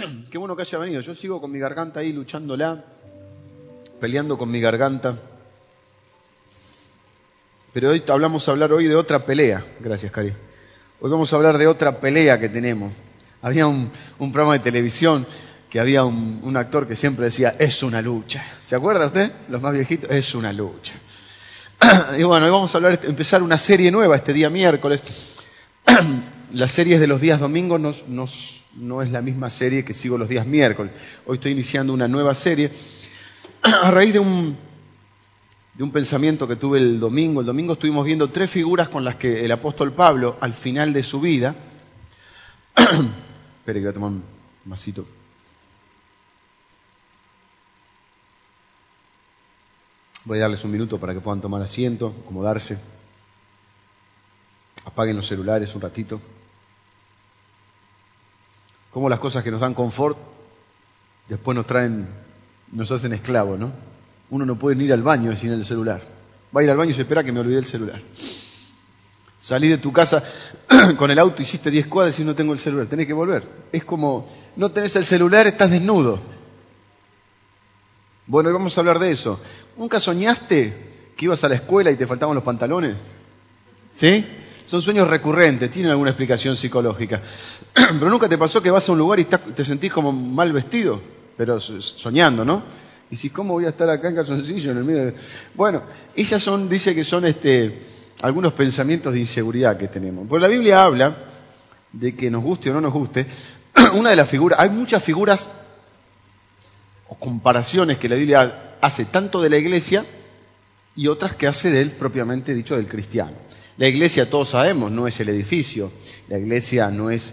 Qué bueno que haya venido. Yo sigo con mi garganta ahí luchándola, peleando con mi garganta. Pero hoy hablamos a hablar hoy de otra pelea. Gracias, Cari. Hoy vamos a hablar de otra pelea que tenemos. Había un, programa de televisión que había un, actor que siempre decía, es una lucha. ¿Se acuerda usted? Los más viejitos, es una lucha. y bueno, hoy vamos a hablar, empezar una serie nueva este día miércoles. Las series de los días domingos no es la misma serie que sigo los días miércoles. Hoy estoy iniciando una nueva serie a raíz de un, de un pensamiento que tuve el domingo. El domingo estuvimos viendo tres figuras con las que el apóstol Pablo, al final de su vida, espere que voy a tomar un masito. Voy a darles un minuto para que puedan tomar asiento, acomodarse. Apaguen los celulares un ratito. Como las cosas que nos dan confort después nos traen, nos hacen esclavos, ¿no? Uno no puede ir al baño sin el celular. Va a ir al baño y se espera que me olvide el celular. Salí de tu casa con el auto, hiciste 10 cuadras y no tengo el celular. Tenés que volver. Es como, no tenés el celular, estás desnudo. Bueno, hoy vamos a hablar de eso. ¿Nunca soñaste que ibas a la escuela y te faltaban los pantalones? ¿Sí? Son sueños recurrentes, tienen alguna explicación psicológica. Pero nunca te pasó que vas a un lugar y te sentís como mal vestido, pero soñando, ¿no? Y si, ¿cómo voy a estar acá en calzoncillo en el medio de... Bueno, ellas son, dice que son este, algunos pensamientos de inseguridad que tenemos. Porque la Biblia habla de que nos guste o no nos guste, una de las figuras, hay muchas figuras o comparaciones que la Biblia hace tanto de la iglesia y otras que hace de él propiamente dicho del cristiano. La iglesia, todos sabemos, no es el edificio, la iglesia no es...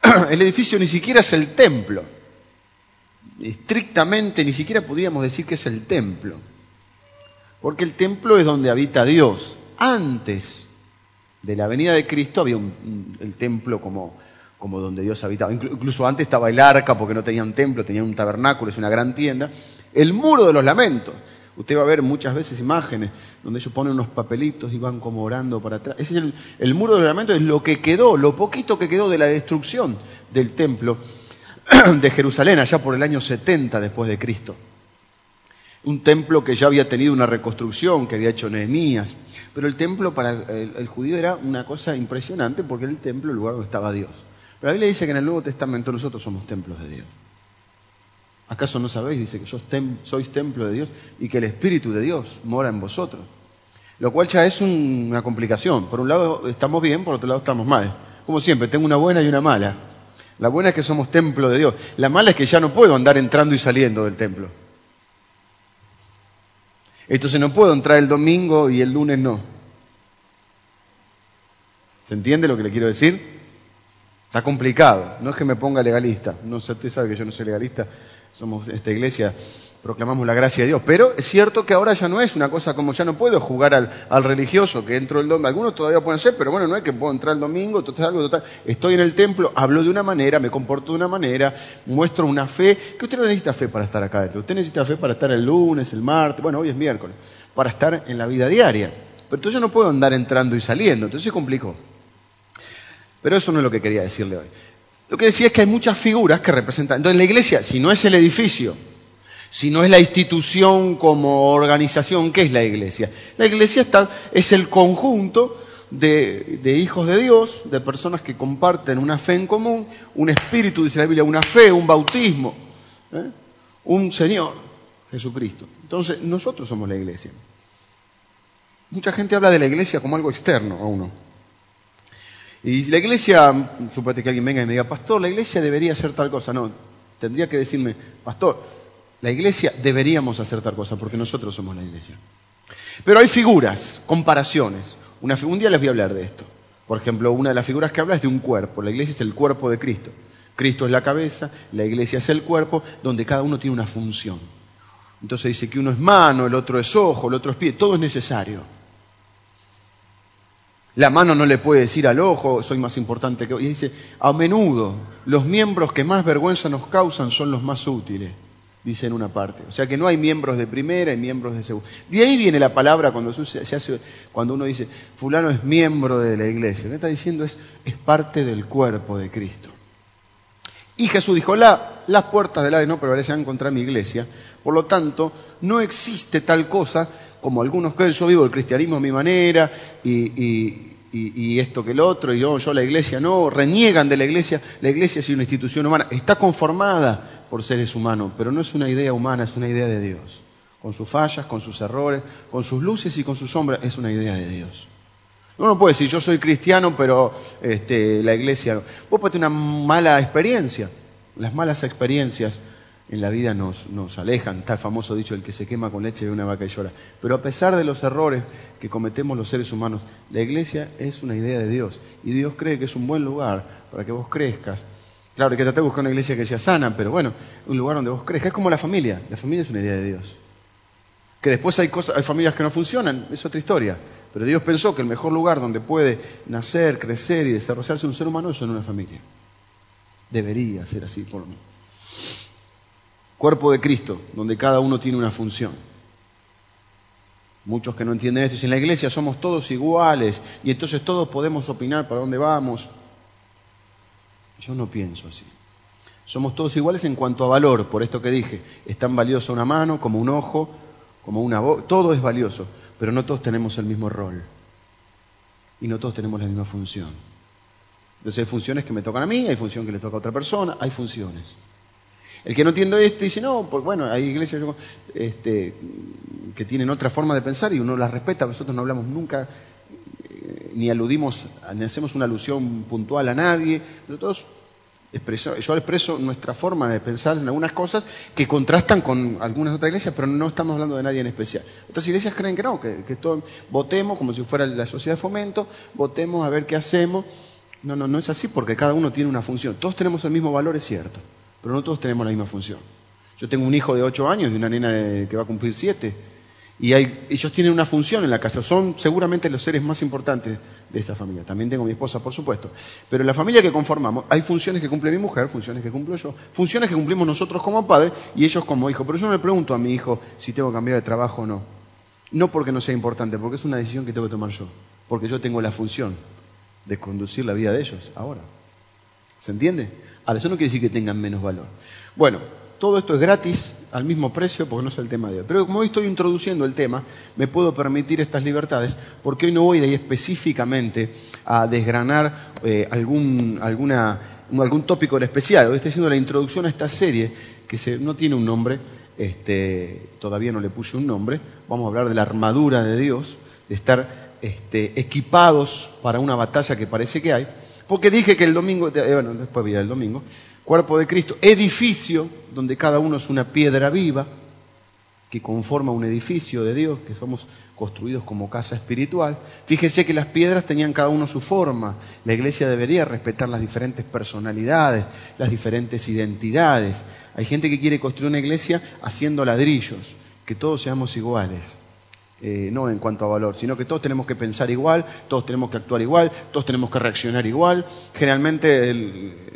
El edificio ni siquiera es el templo. Estrictamente ni siquiera podríamos decir que es el templo. Porque el templo es donde habita Dios. Antes de la venida de Cristo había el templo como como donde Dios habitaba. Incluso antes estaba el arca porque no tenía un templo, tenía un tabernáculo, es una gran tienda. El muro de los lamentos. Usted va a ver muchas veces imágenes donde ellos ponen unos papelitos y van como orando para atrás. Ese es el, muro de los lamentos, es lo que quedó, lo poquito que quedó de la destrucción del templo de Jerusalén, allá por el año 70 después de Cristo. Un templo que ya había tenido una reconstrucción, que había hecho Nehemías. Pero el templo para el, el judío era una cosa impresionante porque era el templo, el lugar donde estaba Dios. Pero la Biblia dice que en el Nuevo Testamento nosotros somos templos de Dios. ¿Acaso no sabéis? Dice que sois templo de Dios y que el Espíritu de Dios mora en vosotros. Lo cual ya es una complicación. Por un lado estamos bien, por otro lado estamos mal. Como siempre, tengo una buena y una mala. La buena es que somos templo de Dios. La mala es que ya no puedo andar entrando y saliendo del templo. Entonces no puedo entrar el domingo y el lunes no. ¿Se entiende lo que le quiero decir? Está complicado, no es que me ponga legalista, no usted sabe que yo no soy legalista, somos esta iglesia, proclamamos la gracia de Dios, pero es cierto que ahora ya no es una cosa como ya no puedo jugar al, religioso que entro el domingo, algunos todavía pueden ser, pero bueno, no es que puedo entrar el domingo, total, algo estoy en el templo, hablo de una manera, me comporto de una manera, muestro una fe, que usted no necesita fe para estar acá dentro, usted necesita fe para estar el lunes, el martes, bueno, hoy es miércoles, para estar en la vida diaria, pero entonces yo no puedo andar entrando y saliendo, entonces se complicó. Pero eso no es lo que quería decirle hoy. Lo que decía es que hay muchas figuras que representan. Entonces la iglesia, si no es el edificio, si no es la institución como organización, ¿qué es la iglesia? La iglesia está, es el conjunto de, hijos de Dios, de personas que comparten una fe en común, un espíritu, dice la Biblia, una fe, un bautismo, ¿eh? un Señor, Jesucristo. Entonces nosotros somos la iglesia. Mucha gente habla de la iglesia como algo externo a uno. Y la iglesia, suponete que alguien venga y me diga, pastor, la iglesia debería hacer tal cosa. No, tendría que decirme, pastor, la iglesia deberíamos hacer tal cosa porque nosotros somos la iglesia. Pero hay figuras, comparaciones. Una, un día les voy a hablar de esto. Por ejemplo, una de las figuras que habla es de un cuerpo. La iglesia es el cuerpo de Cristo. Cristo es la cabeza, la iglesia es el cuerpo, donde cada uno tiene una función. Entonces dice que uno es mano, el otro es ojo, el otro es pie, todo es necesario. La mano no le puede decir al ojo, soy más importante que... Y dice, a menudo los miembros que más vergüenza nos causan son los más útiles, dice en una parte. O sea que no hay miembros de primera y miembros de segunda. De ahí viene la palabra cuando, se hace, cuando uno dice, fulano es miembro de la iglesia. Lo que está diciendo es, es parte del cuerpo de Cristo. Y Jesús dijo, la, las puertas del Hades no prevalecerán contra mi iglesia. Por lo tanto, no existe tal cosa como algunos creen, yo vivo el cristianismo a mi manera y, esto que el otro, y yo, yo la iglesia no, reniegan de la iglesia. La iglesia es una institución humana, está conformada por seres humanos, pero no es una idea humana, es una idea de Dios. Con sus fallas, con sus errores, con sus luces y con sus sombras, es una idea de Dios. Uno no puede decir, yo soy cristiano, pero este, la iglesia. Vos puedes tener una mala experiencia. Las malas experiencias en la vida nos, nos alejan. Está el famoso dicho, el que se quema con leche de una vaca y llora. Pero a pesar de los errores que cometemos los seres humanos, la iglesia es una idea de Dios. Y Dios cree que es un buen lugar para que vos crezcas. Claro, hay que tratar de buscar una iglesia que sea sana, pero bueno, un lugar donde vos crezcas. Es como la familia. La familia es una idea de Dios. Que después hay, familias que no funcionan, es otra historia. Pero Dios pensó que el mejor lugar donde puede nacer, crecer y desarrollarse un ser humano es en una familia. Debería ser así, por lo menos. Cuerpo de Cristo, donde cada uno tiene una función. Muchos que no entienden esto dicen, en la iglesia somos todos iguales y entonces todos podemos opinar para dónde vamos. Yo no pienso así. Somos todos iguales en cuanto a valor, por esto que dije, es tan valiosa una mano como un ojo, como una voz, todo es valioso, pero no todos tenemos el mismo rol y no todos tenemos la misma función. Entonces hay funciones que me tocan a mí, hay funciones que le toca a otra persona, hay funciones. El que no entiende esto dice, no, pues bueno, hay iglesias este, que tienen otra forma de pensar y uno las respeta, nosotros no hablamos nunca, eh, ni aludimos, ni hacemos una alusión puntual a nadie, nosotros yo expreso nuestra forma de pensar en algunas cosas que contrastan con algunas otras iglesias, pero no estamos hablando de nadie en especial. Otras iglesias creen que no, que, votemos como si fuera la sociedad de fomento, votemos a ver qué hacemos. No, no, no es así porque cada uno tiene una función. Todos tenemos el mismo valor, es cierto, pero no todos tenemos la misma función. Yo tengo un hijo de 8 años y una nena que va a cumplir 7 y ellos tienen una función en la casa, son seguramente los seres más importantes de esta familia. También tengo mi esposa, por supuesto. Pero en la familia que conformamos hay funciones que cumple mi mujer, funciones que cumplo yo, funciones que cumplimos nosotros como padres y ellos como hijos. Pero yo no le pregunto a mi hijo si tengo que cambiar de trabajo o no. No porque no sea importante, porque es una decisión que tengo que tomar yo. Porque yo tengo la función de conducir la vida de ellos ahora. ¿Se entiende? Ahora, eso no quiere decir que tengan menos valor. Bueno, todo esto es gratis, al mismo precio, porque no es el tema de hoy. Pero como hoy estoy introduciendo el tema, me puedo permitir estas libertades, porque hoy no voy a ir específicamente a desgranar eh, algún, algún tópico en especial. Hoy estoy haciendo la introducción a esta serie, que no tiene un nombre, este, todavía no le puse un nombre. Vamos a hablar de la armadura de Dios, de estar este, equipados para una batalla que parece que hay. Porque dije que el domingo, eh, bueno, después voy el domingo, cuerpo de Cristo, edificio donde cada uno es una piedra viva que conforma un edificio de Dios, que somos construidos como casa espiritual. Fíjese que las piedras tenían cada uno su forma. La iglesia debería respetar las diferentes personalidades, las diferentes identidades. Hay gente que quiere construir una iglesia haciendo ladrillos, que todos seamos iguales. Eh, no en cuanto a valor, sino que todos tenemos que pensar igual, todos tenemos que actuar igual, todos tenemos que reaccionar igual. Generalmente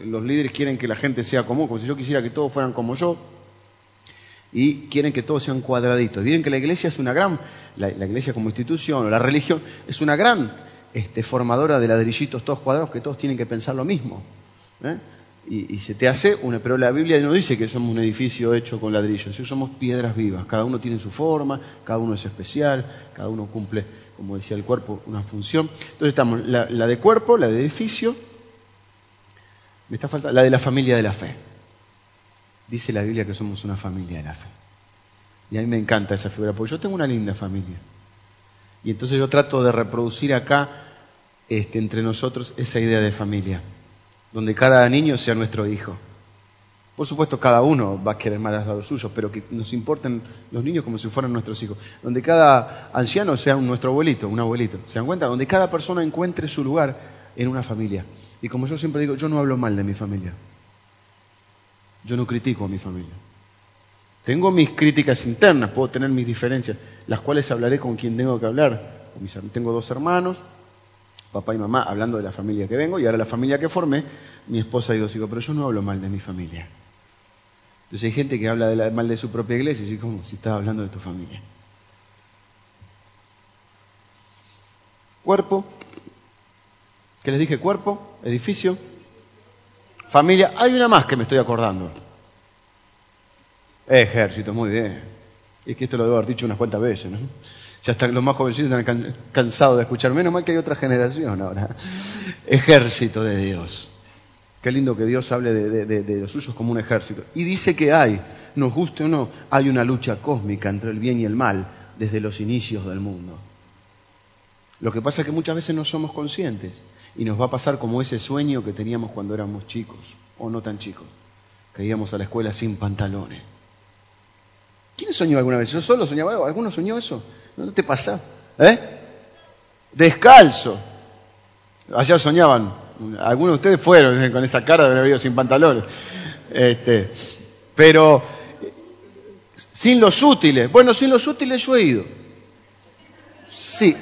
los líderes quieren que la gente sea común, como si yo quisiera que todos fueran como yo, y quieren que todos sean cuadraditos. Miren que la iglesia es una gran, la, iglesia como institución, o la religión, es una gran este, formadora de ladrillitos todos cuadrados que todos tienen que pensar lo mismo. ¿eh? Y, se te hace una, pero la Biblia no dice que somos un edificio hecho con ladrillos, somos piedras vivas, cada uno tiene su forma, cada uno es especial, cada uno cumple, como decía el cuerpo, una función. Entonces estamos la, de cuerpo, la de edificio, me está faltando, la de la familia de la fe. Dice la Biblia que somos una familia de la fe. Y a mí me encanta esa figura, porque yo tengo una linda familia. Y entonces yo trato de reproducir acá, este, entre nosotros, esa idea de familia donde cada niño sea nuestro hijo. Por supuesto, cada uno va a querer más a los suyos, pero que nos importen los niños como si fueran nuestros hijos. Donde cada anciano sea nuestro abuelito, un abuelito. ¿Se dan cuenta? Donde cada persona encuentre su lugar en una familia. Y como yo siempre digo, yo no hablo mal de mi familia. Yo no critico a mi familia. Tengo mis críticas internas, puedo tener mis diferencias, las cuales hablaré con quien tengo que hablar. Tengo dos hermanos, papá y mamá, hablando de la familia que vengo, y ahora la familia que formé, mi esposa y dos hijos, pero yo no hablo mal de mi familia. Entonces hay gente que habla mal de su propia iglesia, y como si estaba hablando de tu familia. Cuerpo, ¿qué les dije? Cuerpo, edificio, familia. Hay una más que me estoy acordando. Ejército, muy bien. Y es que esto lo debo haber dicho unas cuantas veces, ¿no? Ya están los más jovencitos están cansados de escuchar. Menos mal que hay otra generación ahora. Ejército de Dios. Qué lindo que Dios hable de, de, los suyos como un ejército. Y dice que hay, nos guste o no, hay una lucha cósmica entre el bien y el mal desde los inicios del mundo. Lo que pasa es que muchas veces no somos conscientes y nos va a pasar como ese sueño que teníamos cuando éramos chicos o no tan chicos, que íbamos a la escuela sin pantalones. ¿Quién soñó alguna vez? ¿Yo solo soñaba? ¿Alguno soñó eso? ¿No te pasa? ¿Eh? Descalzo. Ayer soñaban. Algunos de ustedes fueron con esa cara de haber sin pantalones. Este, pero sin los útiles. Bueno, sin los útiles yo he ido. Sí.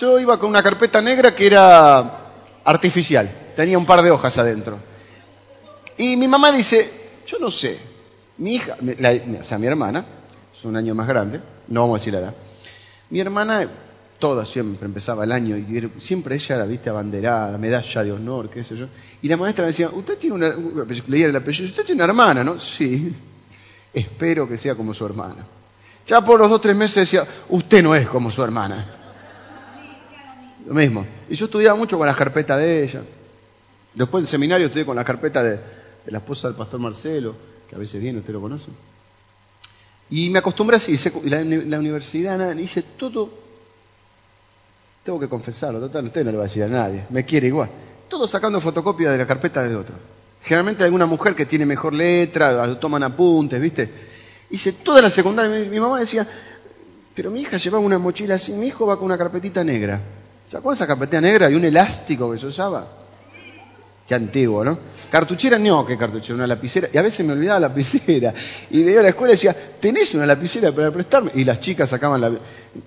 Yo iba con una carpeta negra que era artificial. Tenía un par de hojas adentro. Y mi mamá dice, yo no sé, mi hija, o sea, mi hermana, es un año más grande, no vamos a decir la edad. Mi hermana, toda siempre empezaba el año y siempre ella la viste abanderada, medalla de honor, qué sé yo. Y la maestra me decía, usted tiene una, leía el usted tiene una hermana, ¿no? Sí, espero que sea como su hermana. Ya por los dos, tres meses decía, usted no es como su hermana. Lo mismo. Y yo estudiaba mucho con la carpeta de ella. Después del seminario estudié con la carpeta de la esposa del pastor Marcelo que a veces viene, usted lo conoce. Y me acostumbré así, la, la universidad hice todo, tengo que confesarlo, total, usted no le va a decir a nadie, me quiere igual. Todo sacando fotocopia de la carpeta de otro. Generalmente alguna mujer que tiene mejor letra, toman apuntes, ¿viste? Hice toda la secundaria, mi, mi mamá decía, pero mi hija llevaba una mochila así, mi hijo va con una carpetita negra. ¿Se acuerdan esa carpetita negra y un elástico que se usaba? Qué antiguo, ¿no? Cartuchera, no, que cartuchera, una lapicera. Y a veces me olvidaba la lapicera. Y venía a la escuela y decía, ¿tenés una lapicera para prestarme? Y las chicas sacaban la,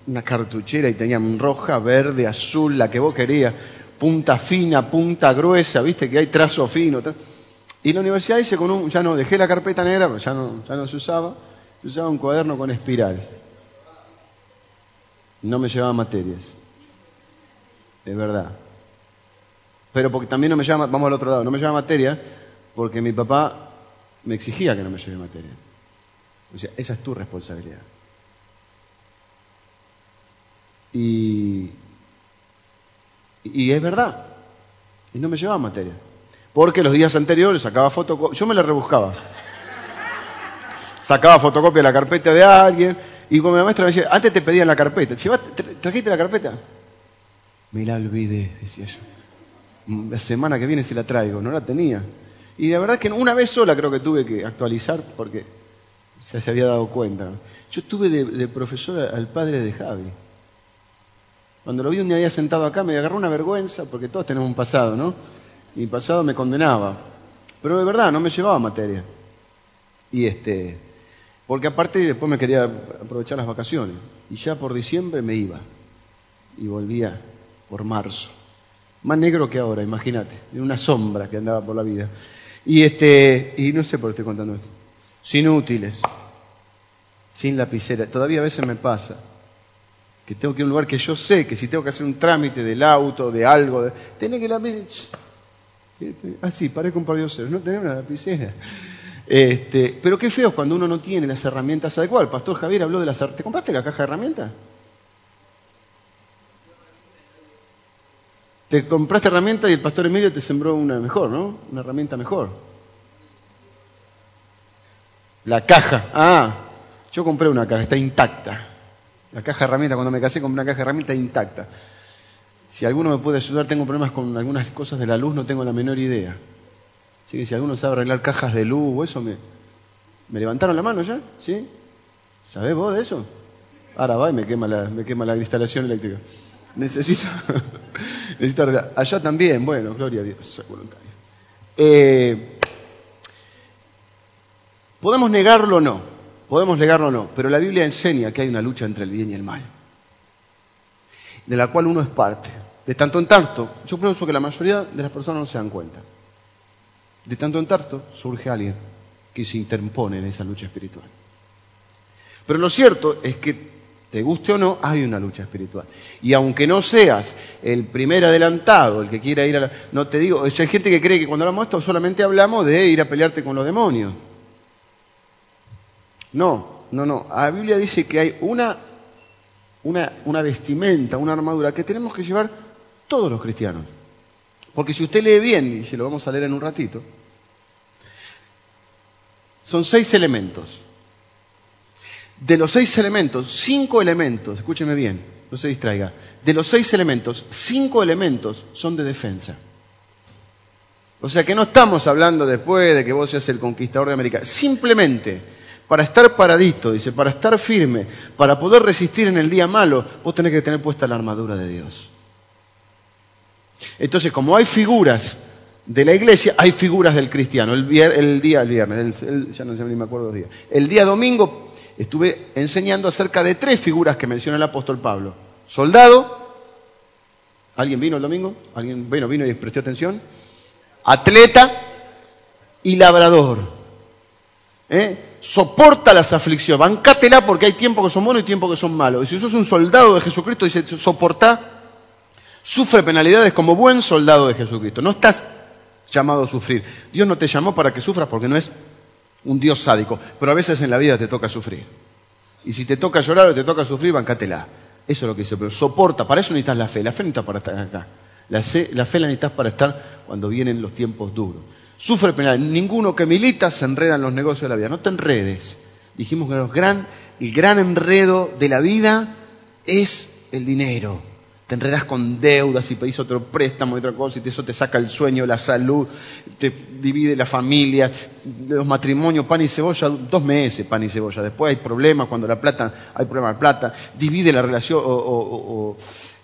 una cartuchera y tenían roja, verde, azul, la que vos querías. Punta fina, punta gruesa, viste que hay trazo fino. Y la universidad dice con un, ya no, dejé la carpeta negra, ya no, ya no se usaba, se usaba un cuaderno con espiral. No me llevaba materias. Es verdad. Pero porque también no me llama, vamos al otro lado, no me llama materia porque mi papá me exigía que no me lleve materia. O sea, esa es tu responsabilidad. Y, y es verdad. Y no me llevaba materia. Porque los días anteriores sacaba fotocopia. Yo me la rebuscaba. Sacaba fotocopia de la carpeta de alguien. Y cuando mi maestra me decía, antes te pedían la carpeta. ¿Trajiste la carpeta? Me la olvidé, decía yo la semana que viene se la traigo, no la tenía. Y la verdad es que una vez sola creo que tuve que actualizar porque ya se había dado cuenta. Yo estuve de, profesor al padre de Javi. Cuando lo vi un día sentado acá me agarró una vergüenza porque todos tenemos un pasado, ¿no? Y mi pasado me condenaba. Pero de verdad no me llevaba materia. Y este, porque aparte después me quería aprovechar las vacaciones. Y ya por diciembre me iba. Y volvía por marzo. Más negro que ahora, imagínate. Una sombra que andaba por la vida. Y, este, y no sé por qué estoy contando esto. Sin útiles. Sin lapicera. Todavía a veces me pasa que tengo que ir a un lugar que yo sé que si tengo que hacer un trámite del auto, de algo, de, tenés que lapicera. Ah, sí, parezco un par de no tenés una lapicera. Este, pero qué feo cuando uno no tiene las herramientas adecuadas. El pastor Javier habló de las... ¿Te compraste la caja de herramientas? Te compraste herramienta y el pastor Emilio te sembró una mejor, ¿no? Una herramienta mejor. La caja. Ah, yo compré una caja, está intacta. La caja de herramientas, cuando me casé compré una caja de herramientas intacta. Si alguno me puede ayudar, tengo problemas con algunas cosas de la luz, no tengo la menor idea. Así que si alguno sabe arreglar cajas de luz o eso, me, me levantaron la mano ya, ¿sí? ¿Sabés vos de eso? Ahora va y me quema la, me quema la instalación eléctrica. Necesito, arreglar. Allá también, bueno, gloria a Dios, voluntario. Eh, podemos negarlo o no, podemos negarlo o no, pero la Biblia enseña que hay una lucha entre el bien y el mal, de la cual uno es parte. De tanto en tanto, yo pienso que la mayoría de las personas no se dan cuenta. De tanto en tanto surge alguien que se interpone en esa lucha espiritual. Pero lo cierto es que Te guste o no, hay una lucha espiritual. Y aunque no seas el primer adelantado, el que quiera ir a la... No te digo, hay gente que cree que cuando hablamos esto solamente hablamos de ir a pelearte con los demonios. No, no, no. La Biblia dice que hay una, una, una vestimenta, una armadura que tenemos que llevar todos los cristianos. Porque si usted lee bien, y se lo vamos a leer en un ratito, son seis elementos. De los seis elementos, cinco elementos, escúcheme bien, no se distraiga, de los seis elementos, cinco elementos son de defensa. O sea que no estamos hablando después de que vos seas el conquistador de América, simplemente para estar paradito, dice, para estar firme, para poder resistir en el día malo, vos tenés que tener puesta la armadura de Dios. Entonces, como hay figuras de la iglesia, hay figuras del cristiano. El, día, el viernes, ya no sé ni me acuerdo los días. El día domingo estuve enseñando acerca de tres figuras que menciona el apóstol Pablo. Soldado, ¿alguien vino el domingo? ¿Alguien bueno, vino y prestó atención? Atleta y labrador. ¿Eh? Soporta las aflicciones, bancátela porque hay tiempos que son buenos y tiempos que son malos. Y si sos un soldado de Jesucristo, dice, soporta, sufre penalidades como buen soldado de Jesucristo. No estás llamado a sufrir. Dios no te llamó para que sufras porque no es un Dios sádico, pero a veces en la vida te toca sufrir. Y si te toca llorar o te toca sufrir, bancátela. Eso es lo que dice, pero soporta, para eso necesitas la fe. La fe necesitas para estar acá. La fe la necesitas para estar cuando vienen los tiempos duros. Sufre penal. Ninguno que milita se enreda en los negocios de la vida. No te enredes. Dijimos que el gran, el gran enredo de la vida es el dinero te enredas con deudas y pedís otro préstamo y otra cosa y eso te saca el sueño, la salud, te divide la familia, los matrimonios, pan y cebolla, dos meses pan y cebolla. Después hay problemas cuando la plata, hay problemas de plata, divide la relación o,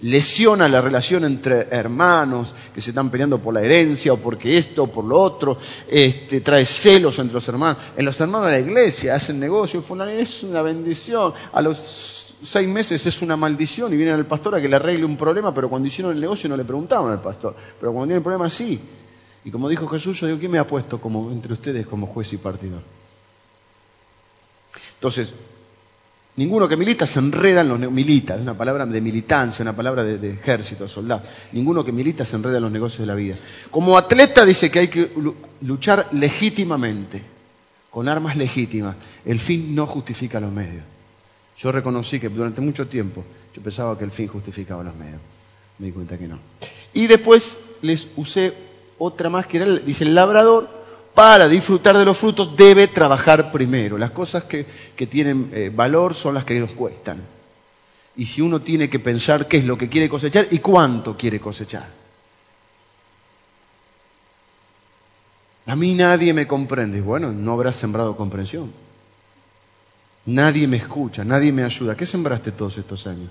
lesiona la relación entre hermanos que se están peleando por la herencia o porque esto o por lo otro, este, trae celos entre los hermanos. En los hermanos de la iglesia hacen negocios, es una bendición. A los seis meses es una maldición y viene al pastor a que le arregle un problema, pero cuando hicieron el negocio no le preguntaban al pastor. Pero cuando tiene el problema, sí. Y como dijo Jesús, yo digo, ¿quién me ha puesto como, entre ustedes como juez y partidor? Entonces, ninguno que milita se enreda en los. Milita, es una palabra de militancia, una palabra de ejército, soldado. Ninguno que milita se enreda en los negocios de la vida. Como atleta dice que hay que luchar legítimamente, con armas legítimas. El fin no justifica los medios. Yo reconocí que durante mucho tiempo yo pensaba que el fin justificaba los medios. Me di cuenta que no. Y después les usé otra más que era, dice, el labrador para disfrutar de los frutos debe trabajar primero. Las cosas que, tienen eh, valor son las que nos cuestan. Y si uno tiene que pensar qué es lo que quiere cosechar y cuánto quiere cosechar. A mí nadie me comprende. Bueno, no habrás sembrado comprensión. Nadie me escucha, nadie me ayuda. ¿Qué sembraste todos estos años?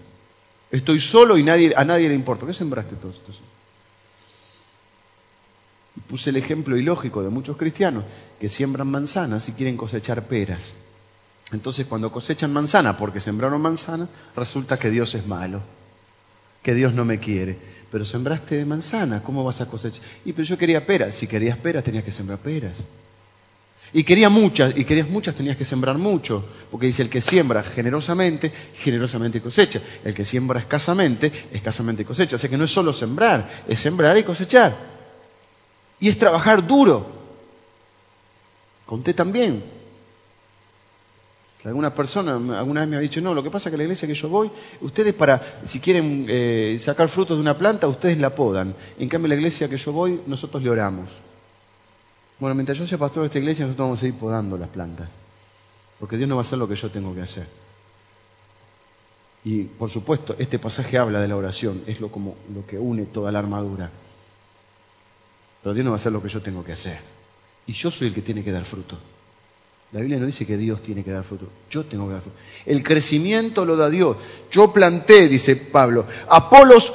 Estoy solo y a nadie le importa. ¿Qué sembraste todos estos años? Puse el ejemplo ilógico de muchos cristianos que siembran manzanas y quieren cosechar peras. Entonces cuando cosechan manzana porque sembraron manzana, resulta que Dios es malo, que Dios no me quiere. Pero sembraste manzana, ¿cómo vas a cosechar? Y pero yo quería peras, si querías peras tenías que sembrar peras. Y quería muchas, y querías muchas, tenías que sembrar mucho, porque dice el que siembra generosamente, generosamente cosecha. El que siembra escasamente, escasamente cosecha. O que no es solo sembrar, es sembrar y cosechar. Y es trabajar duro. Conté también que alguna persona alguna vez me ha dicho, no, lo que pasa es que la iglesia que yo voy, ustedes para, si quieren eh, sacar frutos de una planta, ustedes la podan. En cambio, la iglesia que yo voy, nosotros le oramos. Bueno, mientras yo sea pastor de esta iglesia, nosotros vamos a ir podando las plantas. Porque Dios no va a hacer lo que yo tengo que hacer. Y por supuesto, este pasaje habla de la oración, es lo, como, lo que une toda la armadura. Pero Dios no va a hacer lo que yo tengo que hacer. Y yo soy el que tiene que dar fruto. La Biblia no dice que Dios tiene que dar fruto, yo tengo que dar fruto. El crecimiento lo da Dios. Yo planté, dice Pablo. Apolos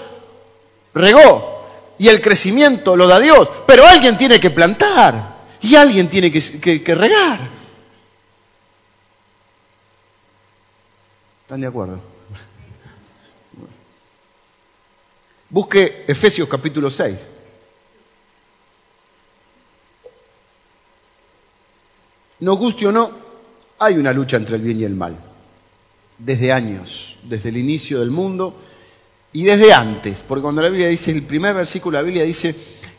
regó y el crecimiento lo da Dios. Pero alguien tiene que plantar. Y alguien tiene que, regar. ¿Están de acuerdo? Busque Efesios capítulo 6. Nos guste o no, hay una lucha entre el bien y el mal. desde años, desde el inicio del mundo y desde antes, porque cuando la Biblia dice, el primer versículo de la Biblia dice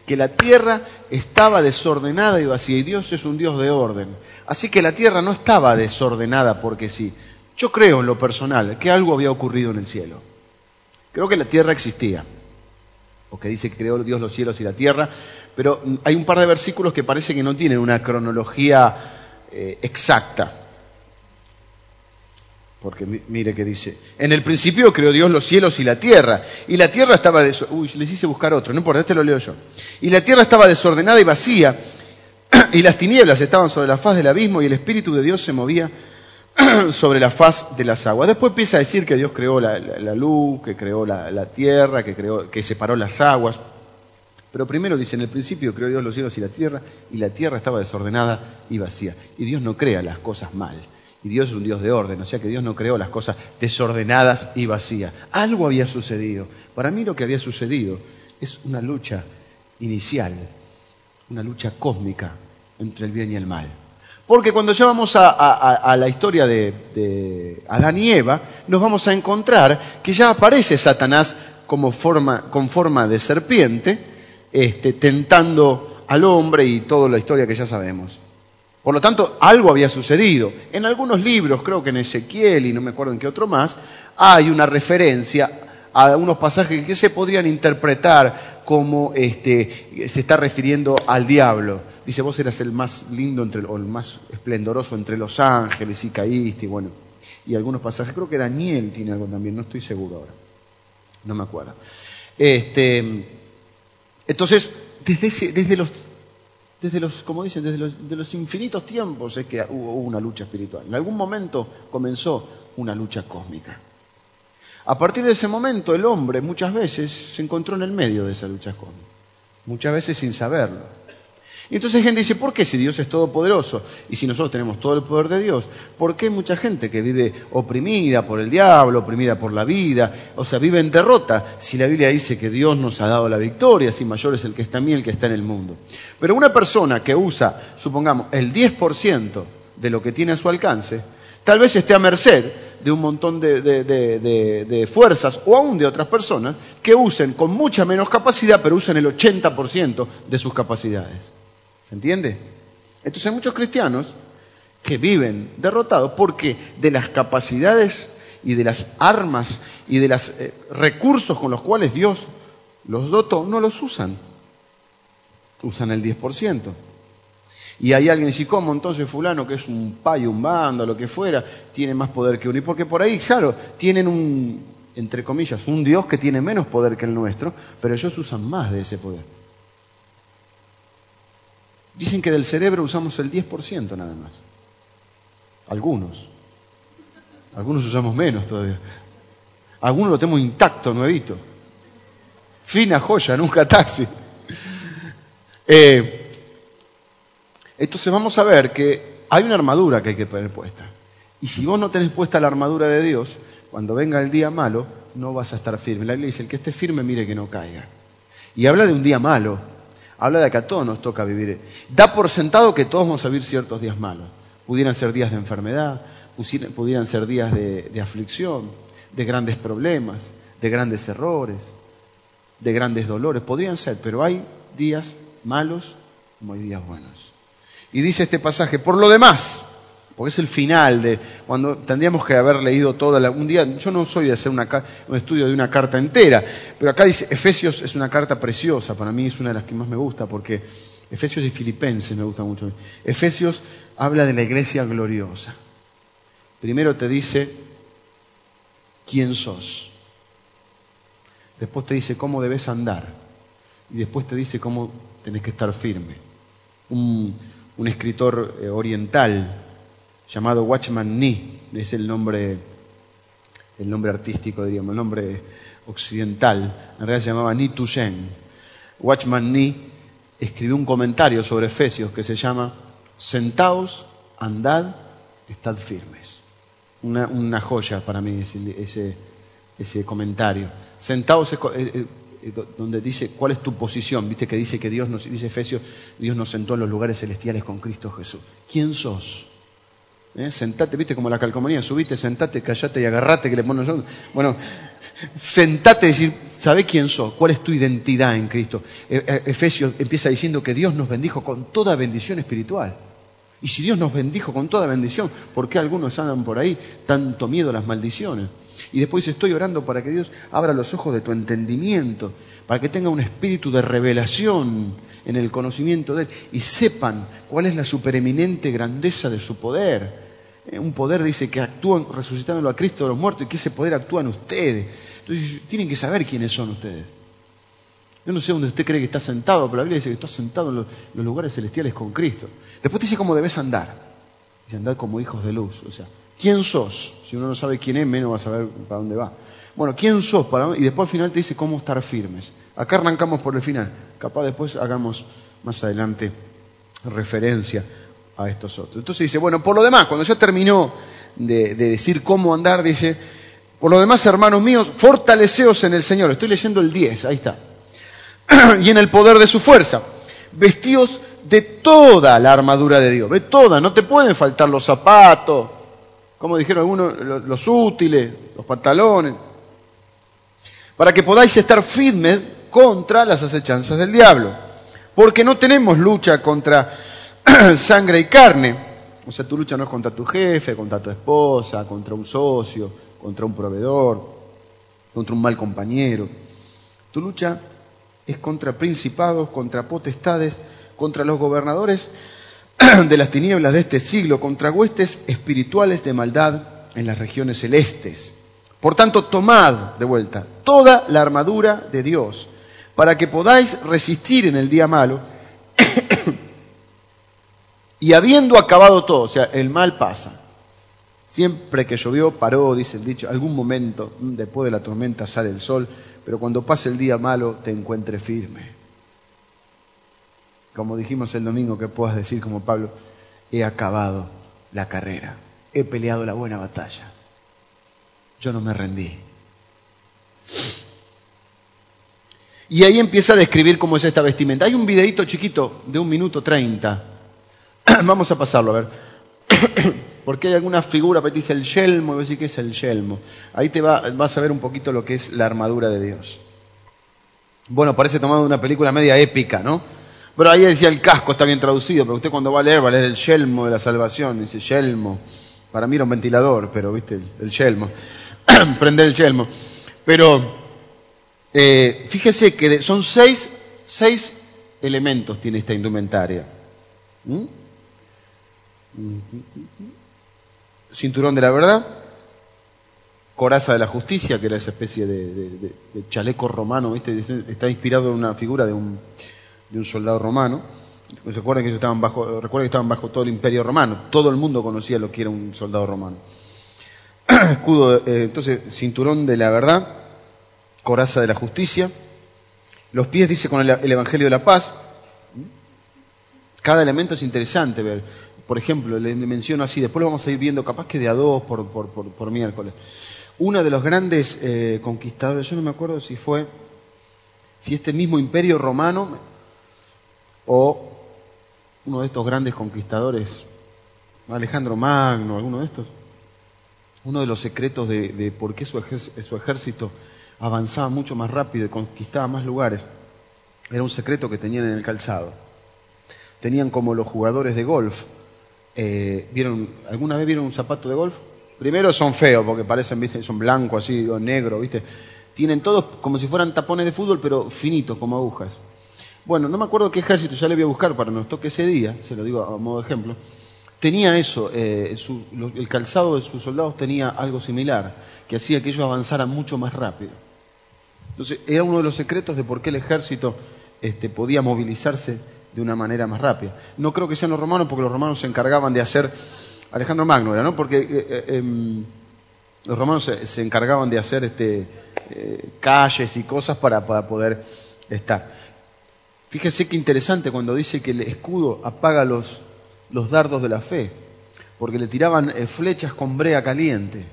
que la tierra estaba desordenada y vacía y Dios es un Dios de orden. Así que la tierra no estaba desordenada porque sí. Yo creo en lo personal que algo había ocurrido en el cielo. Creo que la tierra existía, o que dice que creó Dios los cielos y la tierra, pero hay un par de versículos que parece que no tienen una cronología eh, exacta. Porque mire que dice, en el principio creó Dios los cielos y la tierra, y la tierra estaba desordenada, uy, les hice buscar otro, no importa, este lo leo yo. Y la tierra estaba desordenada y vacía, y las tinieblas estaban sobre la faz del abismo, y el Espíritu de Dios se movía sobre la faz de las aguas. Después empieza a decir que Dios creó la, luz, que creó la, tierra, que, creó, que separó las aguas. Pero primero dice, en el principio creó Dios los cielos y la tierra, y la tierra estaba desordenada y vacía. Y Dios no crea las cosas mal. Y Dios es un Dios de orden, o sea que Dios no creó las cosas desordenadas y vacías. Algo había sucedido. Para mí lo que había sucedido es una lucha inicial, una lucha cósmica entre el bien y el mal. Porque cuando ya vamos a, la historia de, Adán y Eva, nos vamos a encontrar que ya aparece Satanás como forma, con forma de serpiente, este, tentando al hombre y toda la historia que ya sabemos. Por lo tanto, algo había sucedido. En algunos libros, creo que en Ezequiel y no me acuerdo en qué otro más, hay una referencia a unos pasajes que se podrían interpretar como este, se está refiriendo al diablo. Dice, vos eras el más lindo entre, o el más esplendoroso entre los ángeles y caíste, y bueno, y algunos pasajes, creo que Daniel tiene algo también, no estoy seguro ahora, no me acuerdo. Este, entonces, desde, desde los desde los, como dicen, desde los, infinitos tiempos es que hubo una lucha espiritual. En algún momento comenzó una lucha cósmica. A partir de ese momento el hombre muchas veces se encontró en el medio de esa lucha cósmica, muchas veces sin saberlo. Y entonces gente dice, ¿por qué si Dios es todopoderoso y si nosotros tenemos todo el poder de Dios, por qué mucha gente que vive oprimida por el diablo, oprimida por la vida, o sea, vive en derrota, si la Biblia dice que Dios nos ha dado la victoria, si mayor es el que está en mí, el que está en el mundo? Pero una persona que usa, supongamos, el 10% de lo que tiene a su alcance, tal vez esté a merced de un montón de, de, fuerzas o aún de otras personas que usen con mucha menos capacidad, pero usen el 80% de sus capacidades. ¿Se entiende? Entonces hay muchos cristianos que viven derrotados porque de las capacidades y de las armas y de los eh, recursos con los cuales Dios los dotó, no los usan. Usan el 10%. Y hay alguien dice, ¿cómo entonces fulano que es un payo, un bando, lo que fuera, tiene más poder que uno? Y porque por ahí, claro, tienen un, entre comillas, un Dios que tiene menos poder que el nuestro, pero ellos usan más de ese poder. Dicen que del cerebro usamos el 10% nada más. Algunos. Algunos usamos menos todavía. Algunos lo tenemos intacto, nuevito. Fina joya, nunca taxi. Eh, entonces vamos a ver que hay una armadura que hay que poner puesta. Y si vos no tenés puesta la armadura de Dios, cuando venga el día malo, no vas a estar firme. La Biblia dice, el que esté firme, mire que no caiga. Y habla de un día malo, habla de que a todos nos toca vivir. Da por sentado que todos vamos a vivir ciertos días malos. Pudieran ser días de enfermedad, pudieran ser días de, aflicción, de grandes problemas, de grandes errores, de grandes dolores. Podrían ser, pero hay días malos como hay días buenos. Y dice este pasaje, por lo demás, porque es el final de cuando tendríamos que haber leído toda la, un día yo no soy de hacer un estudio de una carta entera pero acá dice Efesios es una carta preciosa para mí es una de las que más me gusta porque Efesios y Filipenses me gusta mucho. Efesios habla de la iglesia gloriosa. Primero te dice quién sos. Después te dice cómo debes andar. Y después te dice cómo tenés que estar firme. Un, escritor eh, oriental llamado Watchman Nee, es el nombre, el nombre artístico, diríamos, el nombre occidental, en realidad se llamaba Ni Tushen. Watchman Nee escribió un comentario sobre Efesios que se llama Sentaos, andad, estad firmes. Una, joya para mí ese, ese, comentario. Sentaos eh, eh, donde dice cuál es tu posición, viste que dice que Dios nos, dice Efesios, Dios nos sentó en los lugares celestiales con Cristo Jesús. ¿Quién sos? ¿Eh? Sentate, viste como la calcomanía, subite, sentate, callate y agarrate que le ponen... Bueno, sentate y decir, ¿sabe quién sos? ¿Cuál es tu identidad en Cristo? E, e, Efesios empieza diciendo que Dios nos bendijo con toda bendición espiritual. Y si Dios nos bendijo con toda bendición, ¿por qué algunos andan por ahí tanto miedo a las maldiciones? Y después estoy orando para que Dios abra los ojos de tu entendimiento, para que tenga un espíritu de revelación en el conocimiento de Él y sepan cuál es la supereminente grandeza de su poder eh, un poder dice que actúan resucitándolo a Cristo de los muertos y que ese poder actúa en ustedes. Entonces tienen que saber quiénes son ustedes. Yo no sé dónde usted cree que está sentado, pero la Biblia dice que está sentado en los, lugares celestiales con Cristo. Después dice cómo debes andar. Dice andar como hijos de luz. O sea, ¿quién sos? Si uno no sabe quién es, menos va a saber para dónde va. Bueno, ¿quién sos? Para... Y después al final te dice cómo estar firmes. Acá arrancamos por el final. Capaz después hagamos más adelante referencia a estos otros. Entonces dice, bueno, por lo demás, cuando ya terminó de, decir cómo andar, dice, por lo demás, hermanos míos, fortaleceos en el Señor. Estoy leyendo el 10, ahí está. y en el poder de su fuerza. Vestíos de toda la armadura de Dios, de toda, no te pueden faltar los zapatos, como dijeron algunos, los útiles, los pantalones, para que podáis estar firmes contra las acechanzas del diablo. Porque no tenemos lucha contra sangre y carne. O sea, tu lucha no es contra tu jefe, contra tu esposa, contra un socio, contra un proveedor, contra un mal compañero. Tu lucha es contra principados, contra potestades, contra los gobernadores de las tinieblas de este siglo, contra huestes espirituales de maldad en las regiones celestes. Por tanto, tomad de vuelta toda la armadura de Dios para que podáis resistir en el día malo y habiendo acabado todo, o sea, el mal pasa. Siempre que llovió, paró, dice el dicho, algún momento, mm, después de la tormenta sale el sol, pero cuando pase el día malo te encuentre firme. Como dijimos el domingo, que puedas decir como Pablo, he acabado la carrera, he peleado la buena batalla, yo no me rendí. Y ahí empieza a describir cómo es esta vestimenta. Hay un videito chiquito de un minuto treinta Vamos a pasarlo, a ver. Porque hay alguna figura que dice el yelmo, y voy a decir que es el yelmo. Ahí te va, vas a ver un poquito lo que es la armadura de Dios. Bueno, parece tomado de una película media épica, ¿no? Pero ahí decía el casco, está bien traducido, pero usted cuando va a leer, va a leer el yelmo de la salvación, dice yelmo. Para mí era un ventilador, pero viste, el, yelmo. Prende el yelmo. Pero eh, fíjese que son seis, seis elementos tiene esta indumentaria. ¿Mm? Cinturón de la verdad, coraza de la justicia, que era esa especie de, chaleco romano, ¿viste? está inspirado en una figura de un, soldado romano. ¿Se que estaban bajo, recuerden que estaban bajo todo el imperio romano? Todo el mundo conocía lo que era un soldado romano. Escudo, eh, entonces, cinturón de la verdad, coraza de la justicia. Los pies dice con el Evangelio de la paz. Cada elemento es interesante ver. Por ejemplo, le menciono así, después lo vamos a ir viendo capaz que de a dos por, por, miércoles. Uno de los grandes eh, conquistadores, yo no me acuerdo si fue, si este mismo imperio romano o uno de estos grandes conquistadores, Alejandro Magno, alguno de estos, uno de los secretos de, por qué su, su ejército avanzaba mucho más rápido y conquistaba más lugares, era un secreto que tenían en el calzado. Tenían como los jugadores de golf, eh, ¿vieron, ¿Alguna vez vieron un zapato de golf? Primero son feos porque parecen, ¿viste? son blancos así, o negros, ¿viste? Tienen todos como si fueran tapones de fútbol, pero finitos, como agujas. Bueno, no me acuerdo qué ejército, ya le voy a buscar para nos toque ese día, se lo digo a modo de ejemplo. Tenía eso, eh, el calzado de sus soldados tenía algo similar, que hacía que ellos avanzaran mucho más rápido. Entonces, era uno de los secretos de por qué el ejército este, podía movilizarse de una manera más rápida. No creo que sean los romanos, porque los romanos se encargaban de hacer, Alejandro Magno era, ¿no? Porque eh, eh, em, los romanos se, encargaban de hacer este, calles y cosas para, para poder estar. Fíjese qué interesante cuando dice que el escudo apaga los, los dardos de la fe, porque le tiraban flechas con brea caliente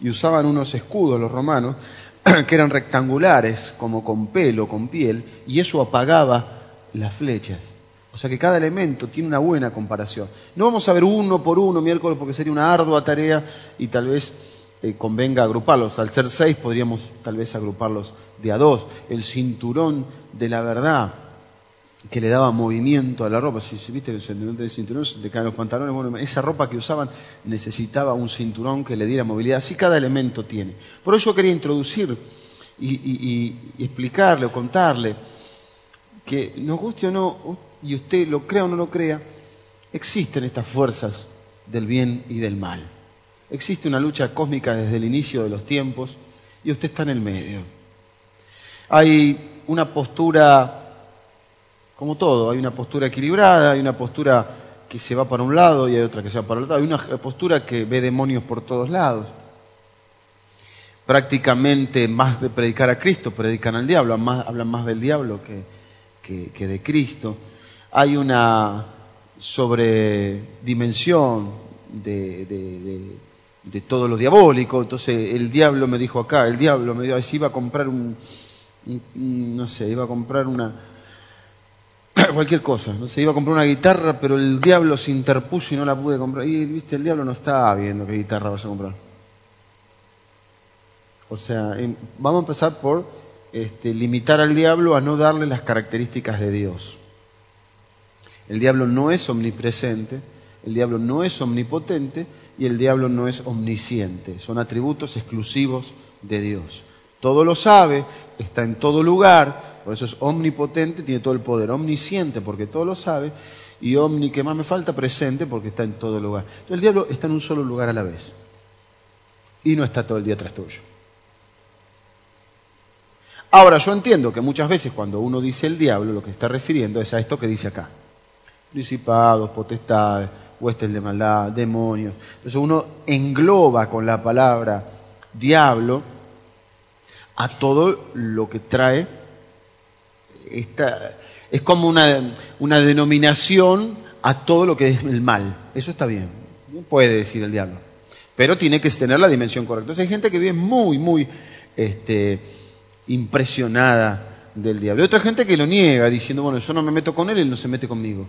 y usaban unos escudos los romanos que eran rectangulares, como con pelo, con piel, y eso apagaba las flechas. O sea que cada elemento tiene una buena comparación. No vamos a ver uno por uno miércoles porque sería una ardua tarea y tal vez eh, convenga agruparlos. Al ser seis podríamos tal vez agruparlos de a dos. El cinturón de la verdad que le daba movimiento a la ropa. Si, viste el cinturón del cinturón, se caen los pantalones. Esa ropa que usaban necesitaba un cinturón que le diera movilidad. Así cada elemento tiene. Por eso yo quería introducir y explicarle o contarle que nos guste o no, y usted lo crea o no lo crea, existen estas fuerzas del bien y del mal. Existe una lucha cósmica desde el inicio de los tiempos y usted está en el medio. Hay una postura, como todo, hay una postura equilibrada, hay una postura que se va para un lado y hay otra que se va para el otro. Hay una postura que ve demonios por todos lados. Prácticamente más de predicar a Cristo, predican al diablo, hablan más del diablo que, que, de Cristo. Hay una sobredimensión de, de, todo lo diabólico. Entonces el diablo me dijo acá, el diablo me dijo, si iba a comprar un, no sé, iba a comprar una, cualquier cosa, no sé, iba a comprar una guitarra, pero el diablo se interpuso y no la pude comprar. Y viste, el diablo no estaba viendo qué guitarra vas a comprar. O sea, vamos a empezar por este, limitar al diablo a no darle las características de Dios. El diablo no es omnipresente, el diablo no es omnipotente y el diablo no es omnisciente. Son atributos exclusivos de Dios. Todo lo sabe, está en todo lugar, por eso es omnipotente, tiene todo el poder. Omnisciente porque todo lo sabe y omni, que más me falta, presente porque está en todo lugar. Entonces el diablo está en un solo lugar a la vez y no está todo el día tras tuyo. Ahora, yo entiendo que muchas veces cuando uno dice el diablo, lo que está refiriendo es a esto que dice acá. Principados, potestades, huestes de maldad, demonios. Entonces uno engloba con la palabra diablo a todo lo que trae esta, es como una, una, denominación a todo lo que es el mal. Eso está bien. Puede decir el diablo. Pero tiene que tener la dimensión correcta. Entonces hay gente que vive muy, muy este, impresionada del diablo. Hay otra gente que lo niega diciendo, bueno, yo no me meto con él, él no se mete conmigo.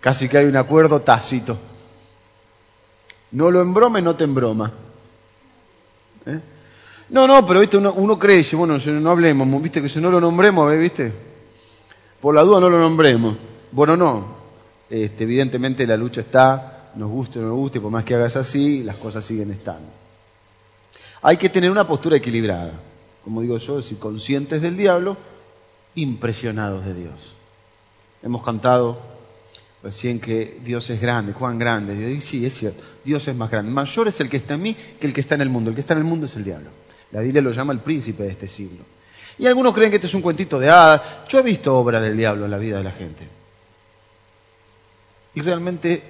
Casi que hay un acuerdo tácito. No lo embrome, no te embroma. ¿Eh? No, no, pero viste, uno, cree, dice, bueno, no hablemos, viste, que si no lo nombremos, viste, por la duda no lo nombremos. Bueno, no, este, evidentemente la lucha está, nos guste o no nos guste, por más que hagas así, las cosas siguen estando. Hay que tener una postura equilibrada como digo yo, si conscientes del diablo, impresionados de Dios. Hemos cantado recién que Dios es grande, Juan grande. Y sí, es cierto, Dios es más grande. Mayor es el que está en mí que el que está en el mundo. El que está en el mundo es el diablo. La Biblia lo llama el príncipe de este siglo. Y algunos creen que este es un cuentito de hadas. Yo he visto obras del diablo en la vida de la gente. Y realmente,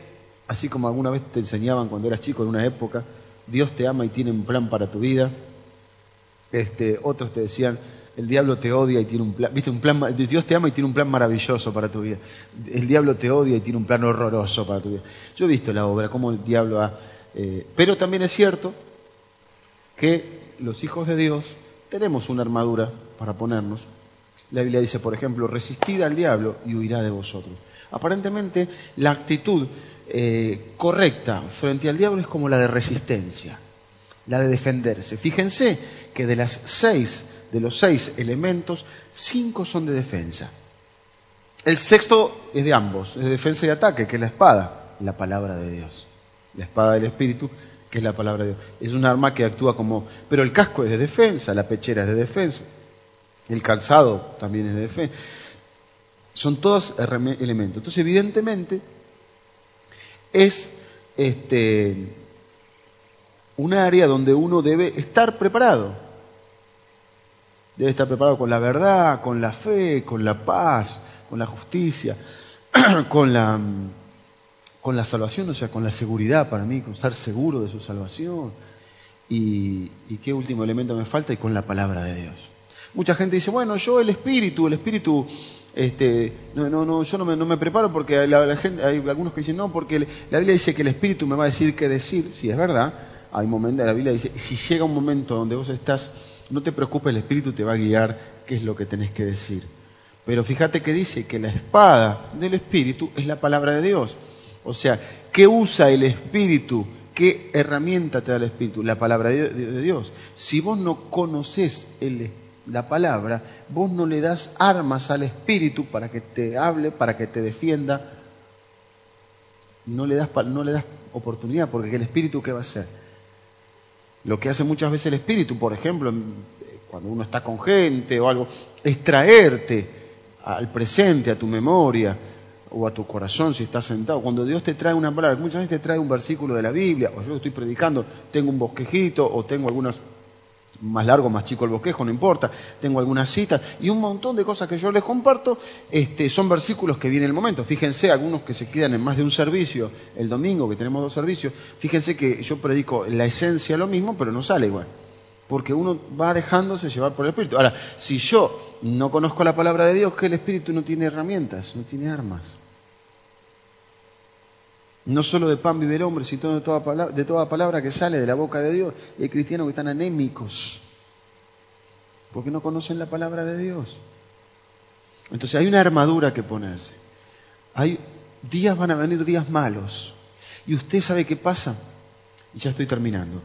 así como alguna vez te enseñaban cuando eras chico en una época, Dios te ama y tiene un plan para tu vida, este, otros te decían, el diablo te odia y tiene un plan, viste, un plan, Dios te ama y tiene un plan maravilloso para tu vida. El diablo te odia y tiene un plan horroroso para tu vida. Yo he visto la obra, cómo el diablo ha... Eh, pero también es cierto que los hijos de Dios tenemos una armadura para ponernos. La Biblia dice, por ejemplo, resistid al diablo y huirá de vosotros. Aparentemente, la actitud eh, correcta frente al diablo es como la de resistencia la de defenderse. Fíjense que de las seis, de los seis elementos, cinco son de defensa. El sexto es de ambos, es de defensa y ataque, que es la espada, la palabra de Dios. La espada del Espíritu, que es la palabra de Dios. Es un arma que actúa como... Pero el casco es de defensa, la pechera es de defensa, el calzado también es de defensa. Son todos elementos. Entonces, evidentemente, es este, un área donde uno debe estar preparado. Debe estar preparado con la verdad, con la fe, con la paz, con la justicia, con la, con la salvación, o sea, con la seguridad para mí, con estar seguro de su salvación. Y, qué último elemento me falta, y con la palabra de Dios. Mucha gente dice, bueno, yo el espíritu, el espíritu, este, no, no, no, yo no me, preparo porque gente, hay algunos que dicen, no, porque la Biblia dice que el espíritu me va a decir qué decir, sí, es verdad, hay momentos, la Biblia dice, si llega un momento donde vos estás, no te preocupes, el Espíritu te va a guiar qué es lo que tenés que decir. Pero fíjate que dice que la espada del Espíritu es la palabra de Dios. O sea, ¿qué usa el Espíritu? ¿Qué herramienta te da el Espíritu? La palabra de Dios. Si vos no conoces la palabra, vos no le das armas al Espíritu para que te hable, para que te defienda. No le das, no le das oportunidad, porque el Espíritu, ¿qué va a hacer? Lo que hace muchas veces el Espíritu, por ejemplo, cuando uno está con gente o algo, es traerte al presente, a tu memoria o a tu corazón si estás sentado. Cuando Dios te trae una palabra, muchas veces te trae un versículo de la Biblia, o yo estoy predicando, tengo un bosquejito, o tengo algunas más largo, más chico el bosquejo, no importa, tengo algunas citas y un montón de cosas que yo les comparto, este, son versículos que vienen el momento. Fíjense, algunos que se quedan en más de un servicio, el domingo que tenemos dos servicios, fíjense que yo predico la esencia lo mismo, pero no sale igual, porque uno va dejándose llevar por el Espíritu. Ahora, si yo no conozco la palabra de Dios, que el Espíritu no tiene herramientas, no tiene armas. No solo de pan vive el hombre, sino de toda, palabra, que sale de la boca de Dios. Y hay cristianos que están anémicos porque no conocen la palabra de Dios. Entonces hay una armadura que ponerse. Hay días van a venir días malos. Y usted sabe qué pasa. Y ya estoy terminando.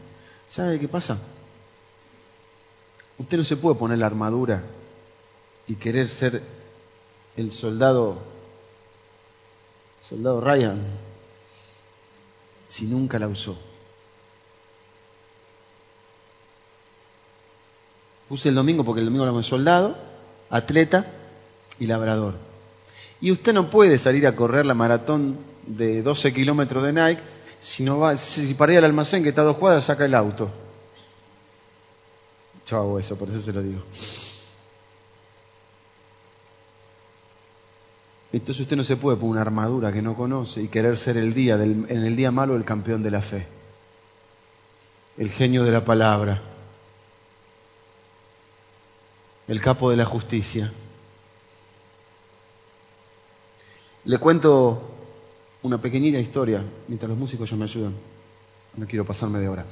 ¿Sabe qué pasa? Usted no se puede poner la armadura y querer ser el soldado, soldado Ryan, si nunca la usó? Puse el domingo porque el domingo hablamos de soldado, atleta y labrador. Y usted no puede salir a correr la maratón de 12 kilómetros de Nike si, no va, si para al almacén que está a dos cuadras saca el auto. Eso, por eso se lo digo. Entonces usted no se puede poner una armadura que no conoce y querer ser el día en el día malo el campeón de la fe, el genio de la palabra, el capo de la justicia. Le cuento una pequeñita historia mientras los músicos ya me ayudan. No quiero pasarme de hora.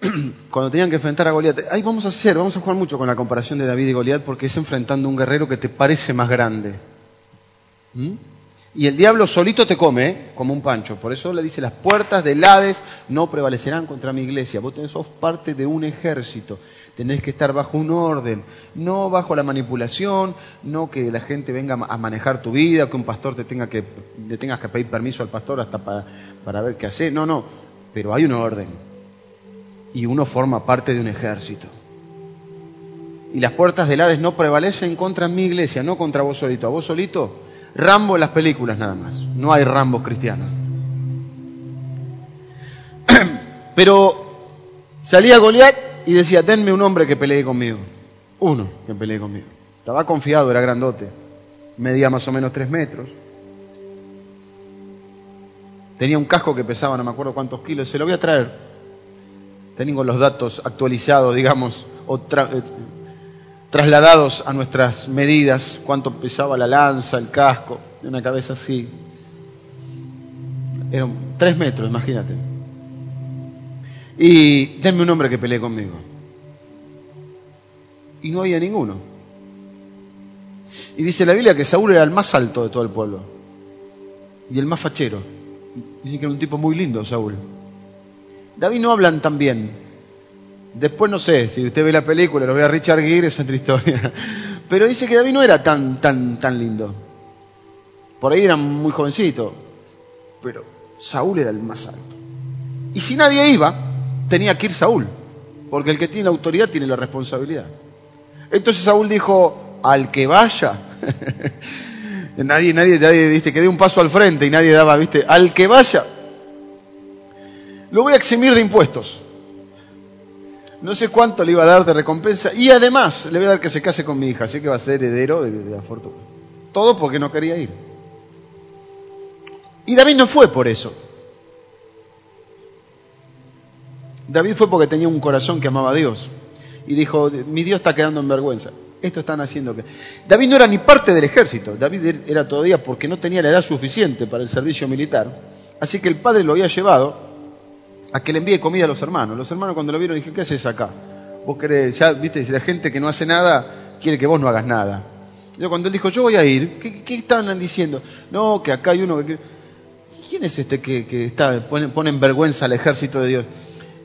Cuando tenían que enfrentar a Goliat, ahí vamos a hacer, vamos a jugar mucho con la comparación de David y Goliat porque es enfrentando a un guerrero que te parece más grande. ¿Mm? Y el diablo solito te come, ¿eh? como un pancho. Por eso le dice, las puertas del Hades no prevalecerán contra mi iglesia. Vos tenés, sos parte de un ejército. Tenés que estar bajo un orden, no bajo la manipulación, no que la gente venga a manejar tu vida, que un pastor te tenga que, le tengas que pedir permiso al pastor hasta para, para ver qué hacer. No, no, pero hay un orden. Y uno forma parte de un ejército. Y las puertas del Hades no prevalecen contra mi iglesia, no contra vos solito. A vos solito Rambo en las películas nada más. No hay Rambos cristianos. Pero salía Goliat y decía, denme un hombre que pelee conmigo. Uno que pelee conmigo. Estaba confiado, era grandote. Medía más o menos tres metros. Tenía un casco que pesaba no me acuerdo cuántos kilos. Se lo voy a traer. Tengo los datos actualizados, digamos, o eh, trasladados a nuestras medidas, cuánto pesaba la lanza, el casco, de una cabeza así. Eran tres metros, imagínate. Y denme un hombre que pelee conmigo. Y no había ninguno. Y dice la Biblia que Saúl era el más alto de todo el pueblo. Y el más fachero. Dicen que era un tipo muy lindo, Saúl. David no hablan tan bien, Después no sé, si usted ve la película, lo ve a Richard Gere, es otra historia. Pero dice que David no era tan, tan, tan lindo. Por ahí era muy jovencito. Pero Saúl era el más alto. Y si nadie iba, tenía que ir Saúl. Porque el que tiene la autoridad tiene la responsabilidad. Entonces Saúl dijo, al que vaya. nadie, nadie, nadie, viste, que dé un paso al frente y nadie daba, viste, al que vaya. Lo voy a eximir de impuestos no sé cuánto le iba a dar de recompensa y además le voy a dar que se case con mi hija, así que va a ser heredero de, la fortuna. Todo porque no quería ir. Y David no fue por eso. David fue porque tenía un corazón que amaba a Dios y dijo, mi Dios está quedando en vergüenza. Esto están haciendo que... David no era ni parte del ejército, David era todavía porque no tenía la edad suficiente para el servicio militar, así que el padre lo había llevado a que le envíe comida a los hermanos. Los hermanos cuando lo vieron dijeron, ¿qué haces acá? Vos querés, ya viste, la gente que no hace nada quiere que vos no hagas nada. Yo cuando él dijo, yo voy a ir, ¿qué, qué estaban diciendo? No, que acá hay uno que... ¿Quién es este que, que está, pone, pone, en vergüenza al ejército de Dios?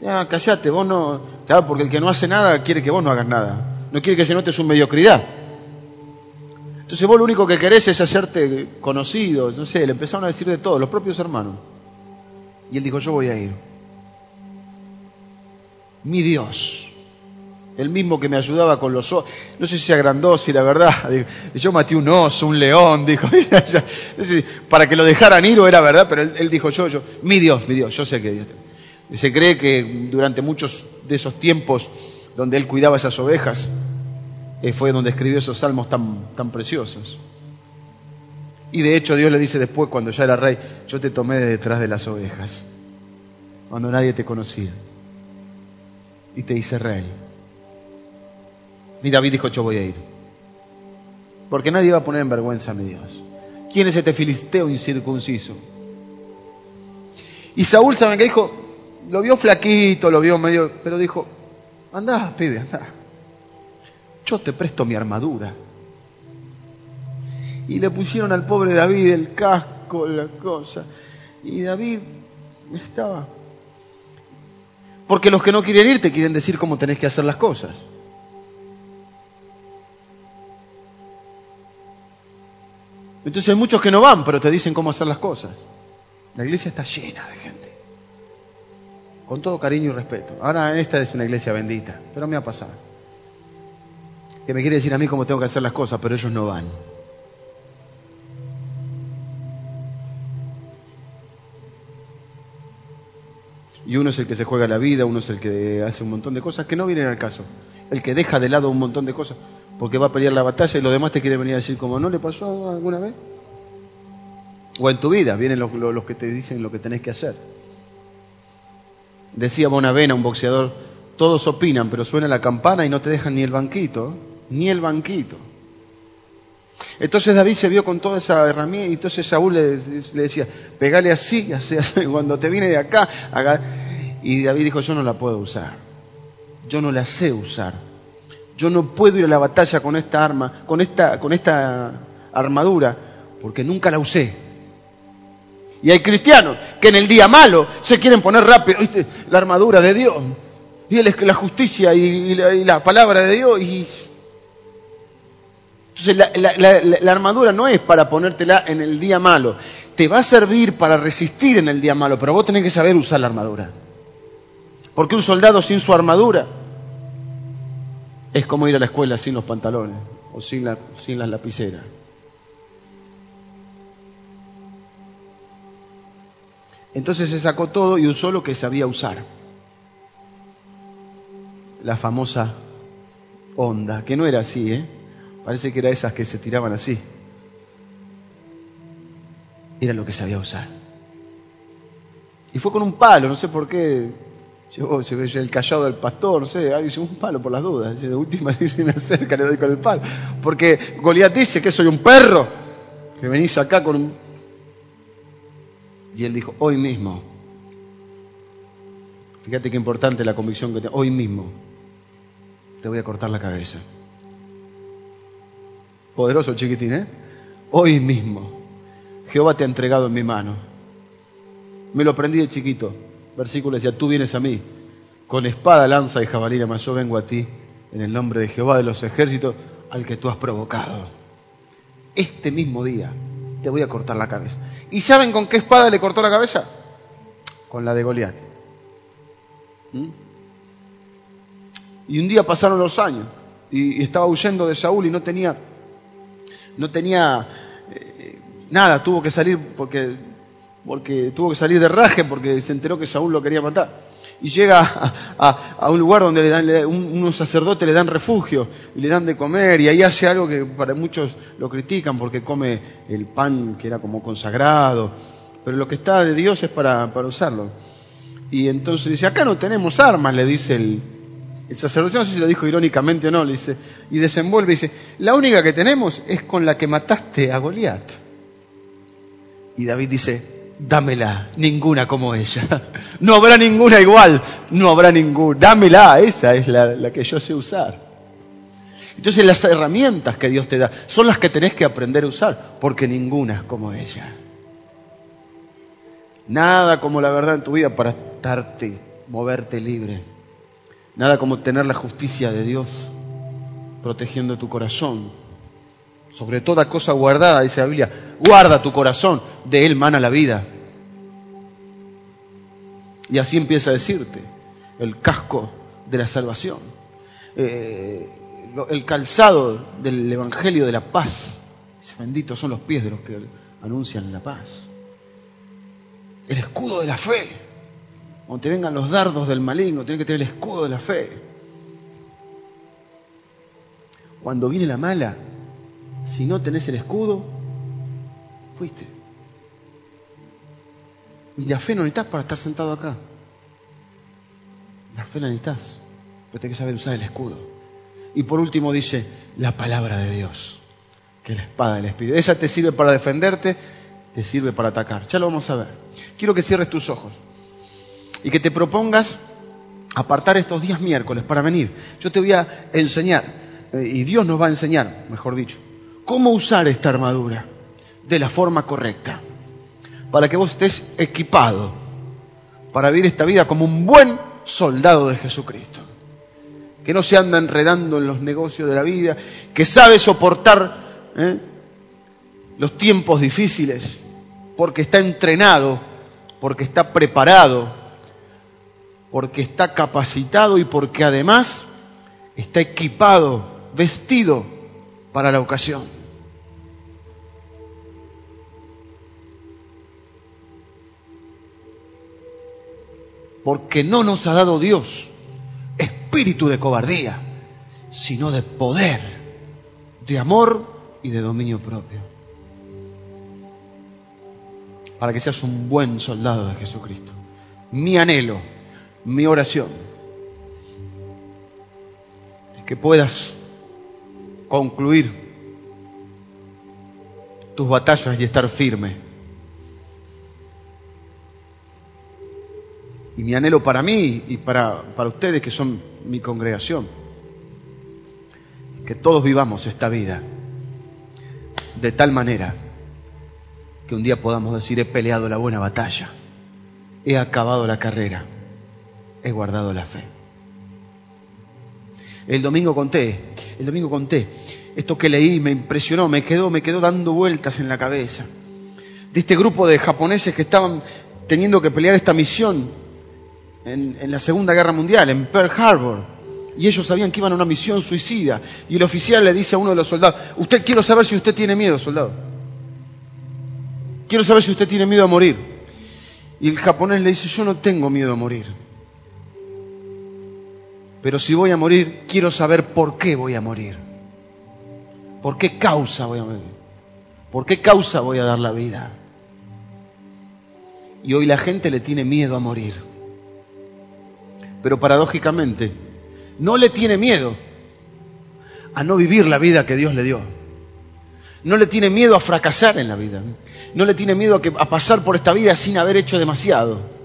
Ah, callate, vos no... Claro, porque el que no hace nada quiere que vos no hagas nada. No quiere que se note su mediocridad. Entonces vos lo único que querés es hacerte conocido, no sé, le empezaron a decir de todo, los propios hermanos. Y él dijo, yo voy a ir. Mi Dios, el mismo que me ayudaba con los ojos, no sé si se agrandó, si la verdad, yo maté un oso, un león, dijo, para que lo dejaran ir o era verdad, pero él, él, dijo, yo, yo, mi Dios, mi Dios, yo sé que Dios. Se cree que durante muchos de esos tiempos donde él cuidaba esas ovejas, eh, fue donde escribió esos salmos tan, tan preciosos. Y de hecho Dios le dice después, cuando ya era rey, yo te tomé de detrás de las ovejas, cuando nadie te conocía, y te hice rey. Y David dijo, yo voy a ir, porque nadie va a poner en vergüenza a mi Dios. ¿Quién es este filisteo incircunciso? Y Saúl, ¿saben qué dijo? Lo vio flaquito, lo vio medio, pero dijo, andá, pibe, andá. Yo te presto mi armadura. Y le pusieron al pobre David el casco, la cosa. Y David estaba. Porque los que no quieren ir te quieren decir cómo tenés que hacer las cosas. Entonces hay muchos que no van, pero te dicen cómo hacer las cosas. La iglesia está llena de gente. Con todo cariño y respeto. Ahora esta es una iglesia bendita, pero me ha pasado. Que me quiere decir a mí cómo tengo que hacer las cosas, pero ellos no van. Y uno es el que se juega la vida, uno es el que hace un montón de cosas que no vienen al caso. El que deja de lado un montón de cosas porque va a pelear la batalla y los demás te quieren venir a decir como no le pasó alguna vez. O en tu vida vienen los, los, los que te dicen lo que tenés que hacer. Decía Bonavena, un boxeador, todos opinan, pero suena la campana y no te dejan ni el banquito, ni el banquito. Entonces David se vio con toda esa herramienta y entonces Saúl le, decía, pegale así, así, cuando te viene de acá. Haga... Y David dijo, yo no la puedo usar, yo no la sé usar. Yo no puedo ir a la batalla con esta arma, con esta, con esta armadura, porque nunca la usé. Y hay cristianos que en el día malo se quieren poner rápido. La armadura de Dios. Y la justicia y, la, y la, palabra de Dios. Y... Entonces la, armadura no es para ponértela en el día malo. Te va a servir para resistir en el día malo, pero vos tenés que saber usar la armadura. Porque un soldado sin su armadura es como ir a la escuela sin los pantalones o sin, sin las lapiceras. Entonces se sacó todo y usó lo que sabía usar. La famosa onda, que no era así, ¿eh? Parece que era esas que se tiraban así. Era lo que sabía usar. Y fue con un palo, no sé por qué. Llegó, el callado del pastor, no sé, hay un palo por las dudas. De última, si me acerca, le doy con el palo. Porque Goliat dice que soy un perro, que venís acá con un y él dijo, hoy mismo. Fíjate qué importante la convicción que tengo. Hoy mismo te voy a cortar la cabeza. Poderoso chiquitín, ¿eh? Hoy mismo. Jehová te ha entregado en mi mano. Me lo aprendí de chiquito. Versículo decía, tú vienes a mí con espada, lanza y jabalina, mas yo vengo a ti en el nombre de Jehová de los ejércitos al que tú has provocado. Este mismo día te voy a cortar la cabeza. ¿Y saben con qué espada le cortó la cabeza? Con la de Goliat. ¿Mm? Y un día pasaron los años y, estaba huyendo de Saúl y no tenía, no tenía eh, nada, tuvo que salir porque, porque tuvo que salir de raje porque se enteró que Saúl lo quería matar y llega a, un lugar donde le dan, un, unos sacerdotes le dan refugio y le dan de comer y ahí hace algo que para muchos lo critican porque come el pan que era como consagrado, pero lo que está de Dios es para, para usarlo. Y entonces dice, acá no tenemos armas, le dice el, el sacerdote, no sé si lo dijo irónicamente o no, le dice, y desenvuelve y dice, la única que tenemos es con la que mataste a Goliat. Y David dice, dámela, ninguna como ella. No habrá ninguna igual, no habrá ninguna. Dámela, esa es la, la, que yo sé usar. Entonces las herramientas que Dios te da son las que tenés que aprender a usar, porque ninguna es como ella. Nada como la verdad en tu vida para estarte, moverte libre. Nada como tener la justicia de Dios protegiendo tu corazón. Sobre toda cosa guardada, dice la Biblia, guarda tu corazón, de él mana la vida. Y así empieza a decirte el casco de la salvación, eh, el calzado del Evangelio de la paz. Benditos son los pies de los que anuncian la paz. El escudo de la fe. Cuando te vengan los dardos del maligno, tienes que tener el escudo de la fe. Cuando viene la mala, si no tenés el escudo, fuiste. Y la fe no necesitas para estar sentado acá. La fe la necesitas, pero tenés que saber usar el escudo. Y por último dice, la palabra de Dios, que es la espada del Espíritu. Esa te sirve para defenderte, te sirve para atacar. Ya lo vamos a ver. Quiero que cierres tus ojos y que te propongas apartar estos días miércoles para venir. Yo te voy a enseñar, eh, y Dios nos va a enseñar, mejor dicho, cómo usar esta armadura de la forma correcta, para que vos estés equipado para vivir esta vida como un buen soldado de Jesucristo, que no se anda enredando en los negocios de la vida, que sabe soportar ¿eh? los tiempos difíciles, porque está entrenado, porque está preparado, porque está capacitado y porque además está equipado, vestido para la ocasión. Porque no nos ha dado Dios espíritu de cobardía, sino de poder, de amor y de dominio propio. Para que seas un buen soldado de Jesucristo. Mi anhelo, mi oración, es que puedas concluir tus batallas y estar firme. Y mi anhelo para mí y para, para ustedes que son mi congregación, que todos vivamos esta vida de tal manera que un día podamos decir he peleado la buena batalla, he acabado la carrera, he guardado la fe. El domingo conté, el domingo conté, esto que leí me impresionó, me quedó, me quedó dando vueltas en la cabeza. De este grupo de japoneses que estaban teniendo que pelear esta misión en, en la Segunda Guerra Mundial, en Pearl Harbor. Y ellos sabían que iban a una misión suicida. Y el oficial le dice a uno de los soldados, usted quiero saber si usted tiene miedo, soldado. Quiero saber si usted tiene miedo a morir. Y el japonés le dice, yo no tengo miedo a morir. Pero si voy a morir, quiero saber por qué voy a morir. ¿Por qué causa voy a morir? ¿Por qué causa voy a dar la vida? Y hoy la gente le tiene miedo a morir. Pero paradójicamente, no le tiene miedo a no vivir la vida que Dios le dio. No le tiene miedo a fracasar en la vida. No le tiene miedo a, a pasar por esta vida sin haber hecho demasiado.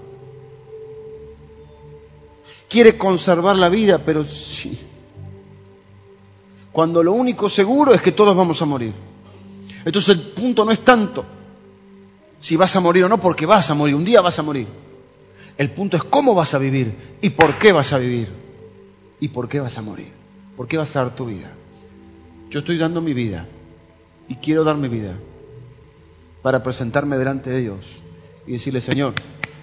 Quiere conservar la vida, pero sí. Cuando lo único seguro es que todos vamos a morir. Entonces el punto no es tanto si vas a morir o no, porque vas a morir, un día vas a morir. El punto es cómo vas a vivir y por qué vas a vivir y por qué vas a morir. ¿Por qué vas a dar tu vida? Yo estoy dando mi vida y quiero dar mi vida para presentarme delante de Dios y decirle, Señor,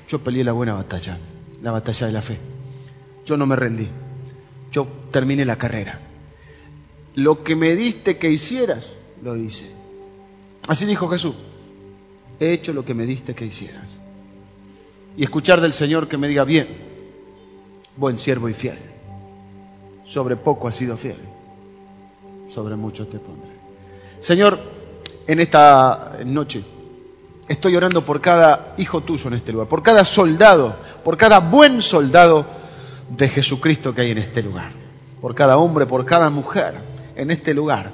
yo peleé la buena batalla, la batalla de la fe. Yo no me rendí. Yo terminé la carrera. Lo que me diste que hicieras, lo hice. Así dijo Jesús. He hecho lo que me diste que hicieras. Y escuchar del Señor que me diga, bien, buen siervo y fiel. Sobre poco has sido fiel. Sobre mucho te pondré. Señor, en esta noche estoy orando por cada hijo tuyo en este lugar, por cada soldado, por cada buen soldado de Jesucristo que hay en este lugar, por cada hombre, por cada mujer en este lugar,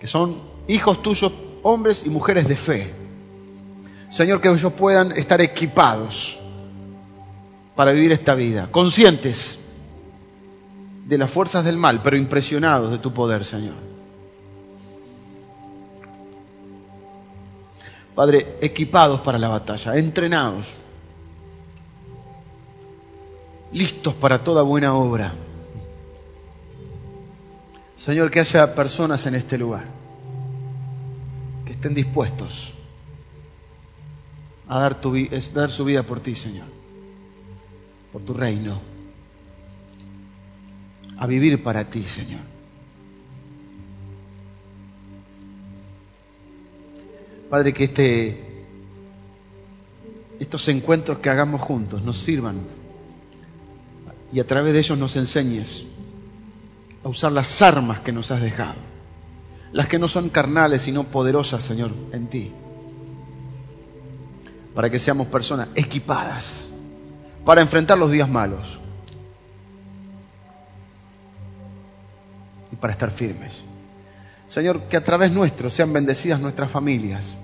que son hijos tuyos, hombres y mujeres de fe. Señor, que ellos puedan estar equipados para vivir esta vida, conscientes de las fuerzas del mal, pero impresionados de tu poder, Señor. Padre, equipados para la batalla, entrenados, listos para toda buena obra. Señor, que haya personas en este lugar que estén dispuestos a dar, tu, dar su vida por ti, Señor, por tu reino, a vivir para ti, Señor. Padre, que este, estos encuentros que hagamos juntos nos sirvan y a través de ellos nos enseñes a usar las armas que nos has dejado, las que no son carnales sino poderosas, Señor, en ti, para que seamos personas equipadas para enfrentar los días malos y para estar firmes. Señor, que a través nuestro sean bendecidas nuestras familias.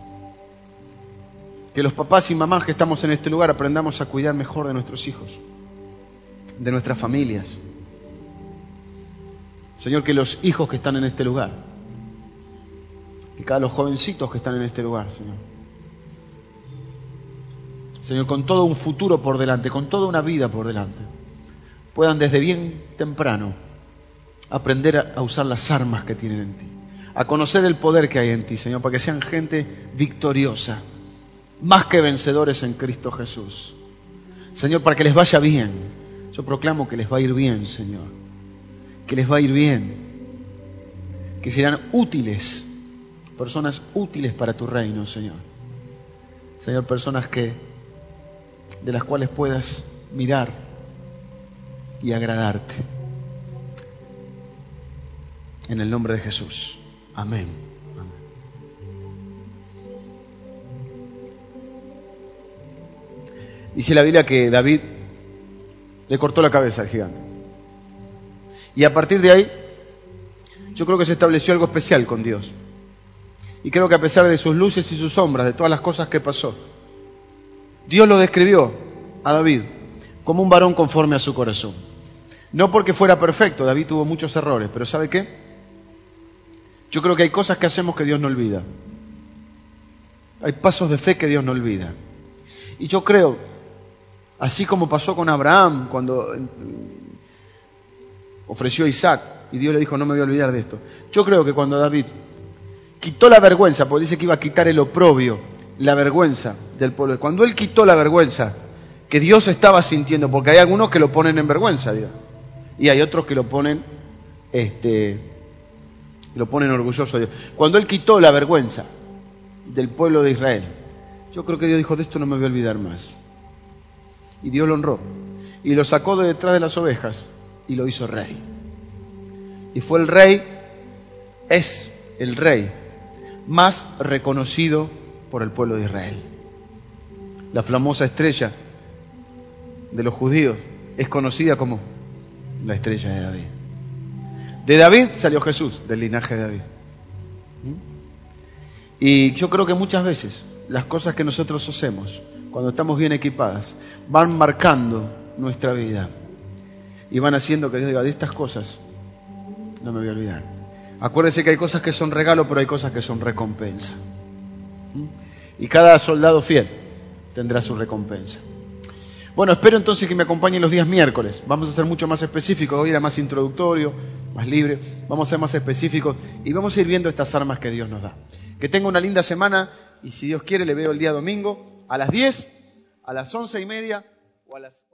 Que los papás y mamás que estamos en este lugar aprendamos a cuidar mejor de nuestros hijos, de nuestras familias. Señor, que los hijos que están en este lugar, que cada los jovencitos que están en este lugar, Señor. Señor, con todo un futuro por delante, con toda una vida por delante, puedan desde bien temprano aprender a usar las armas que tienen en ti, a conocer el poder que hay en ti, Señor, para que sean gente victoriosa, más que vencedores en Cristo Jesús. Señor, para que les vaya bien. Yo proclamo que les va a ir bien, Señor que les va a ir bien, que serán útiles, personas útiles para tu reino, Señor. Señor, personas que de las cuales puedas mirar y agradarte. En el nombre de Jesús. Amén. Amén. Dice la Biblia que David le cortó la cabeza al gigante. Y a partir de ahí, yo creo que se estableció algo especial con Dios. Y creo que a pesar de sus luces y sus sombras, de todas las cosas que pasó, Dios lo describió a David como un varón conforme a su corazón. No porque fuera perfecto, David tuvo muchos errores, pero ¿sabe qué? Yo creo que hay cosas que hacemos que Dios no olvida. Hay pasos de fe que Dios no olvida. Y yo creo, así como pasó con Abraham, cuando ofreció a Isaac y Dios le dijo, no me voy a olvidar de esto. Yo creo que cuando David quitó la vergüenza, porque dice que iba a quitar el oprobio, la vergüenza del pueblo, cuando él quitó la vergüenza que Dios estaba sintiendo, porque hay algunos que lo ponen en vergüenza, Dios, y hay otros que lo ponen, este, lo ponen orgulloso Dios. Cuando él quitó la vergüenza del pueblo de Israel, yo creo que Dios dijo, de esto no me voy a olvidar más. Y Dios lo honró. Y lo sacó de detrás de las ovejas y lo hizo rey. Y fue el rey, es el rey más reconocido por el pueblo de Israel. La famosa estrella de los judíos es conocida como la estrella de David. De David salió Jesús, del linaje de David. Y yo creo que muchas veces las cosas que nosotros hacemos, cuando estamos bien equipadas, van marcando nuestra vida y van haciendo que Dios diga, de estas cosas no me voy a olvidar. Acuérdense que hay cosas que son regalo, pero hay cosas que son recompensa. ¿Mm? Y cada soldado fiel tendrá su recompensa. Bueno, espero entonces que me acompañen los días miércoles. Vamos a ser mucho más específicos. Hoy era más introductorio, más libre. Vamos a ser más específicos y vamos a ir viendo estas armas que Dios nos da. Que tenga una linda semana y si Dios quiere le veo el día domingo a las 10, a las once y media o a las...